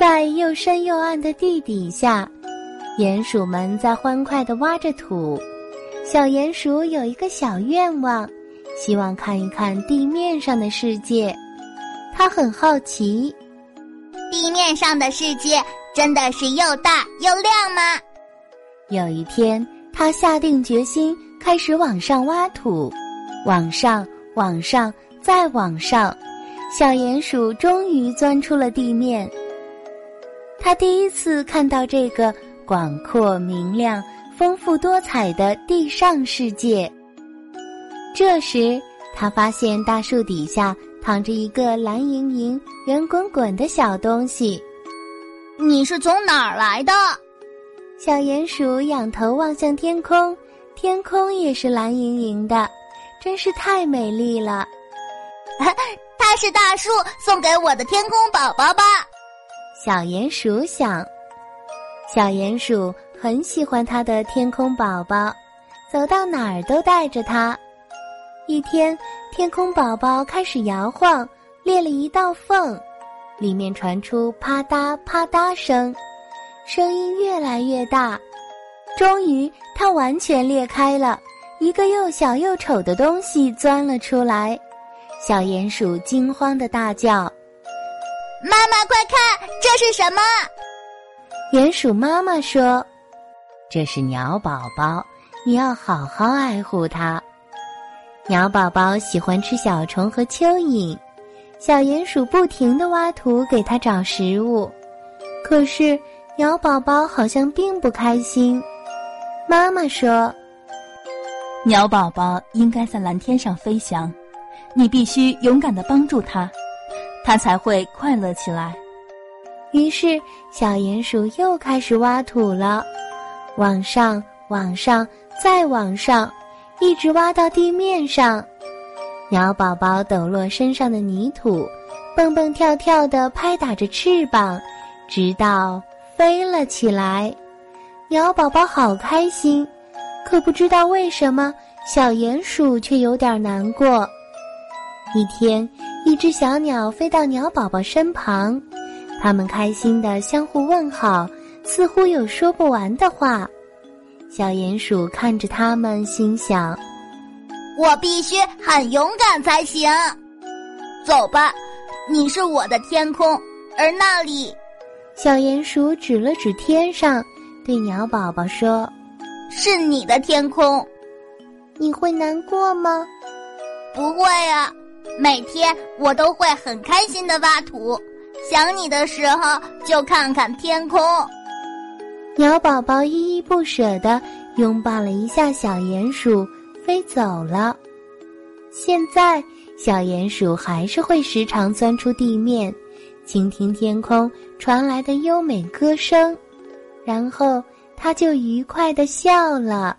在又深又暗的地底下，鼹鼠们在欢快的挖着土。小鼹鼠有一个小愿望，希望看一看地面上的世界。他很好奇，地面上的世界真的是又大又亮吗？有一天，他下定决心开始往上挖土，往上，往上，再往上，小鼹鼠终于钻出了地面。他第一次看到这个广阔明亮。丰富多彩的地上世界。这时，他发现大树底下躺着一个蓝莹莹、圆滚滚的小东西。你是从哪儿来的？小鼹鼠仰头望向天空，天空也是蓝莹莹的，真是太美丽了。它是大树送给我的天空宝宝吧？小鼹鼠想。小鼹鼠。很喜欢它的天空宝宝，走到哪儿都带着它。一天，天空宝宝开始摇晃，裂了一道缝，里面传出啪嗒啪嗒声，声音越来越大。终于，它完全裂开了，一个又小又丑的东西钻了出来。小鼹鼠惊慌的大叫：“妈妈，快看，这是什么？”鼹鼠妈妈说。这是鸟宝宝，你要好好爱护它。鸟宝宝喜欢吃小虫和蚯蚓，小鼹鼠不停的挖土给它找食物，可是鸟宝宝好像并不开心。妈妈说：“鸟宝宝应该在蓝天上飞翔，你必须勇敢的帮助它，它才会快乐起来。”于是小鼹鼠又开始挖土了。往上，往上，再往上，一直挖到地面上。鸟宝宝抖落身上的泥土，蹦蹦跳跳的拍打着翅膀，直到飞了起来。鸟宝宝好开心，可不知道为什么，小鼹鼠却有点难过。一天，一只小鸟飞到鸟宝宝身旁，它们开心的相互问好。似乎有说不完的话，小鼹鼠看着他们，心想：“我必须很勇敢才行。”走吧，你是我的天空，而那里，小鼹鼠指了指天上，对鸟宝宝说：“是你的天空。”你会难过吗？不会啊，每天我都会很开心的挖土，想你的时候就看看天空。鸟宝宝依依不舍地拥抱了一下小鼹鼠，飞走了。现在，小鼹鼠还是会时常钻出地面，倾听天空传来的优美歌声，然后它就愉快地笑了。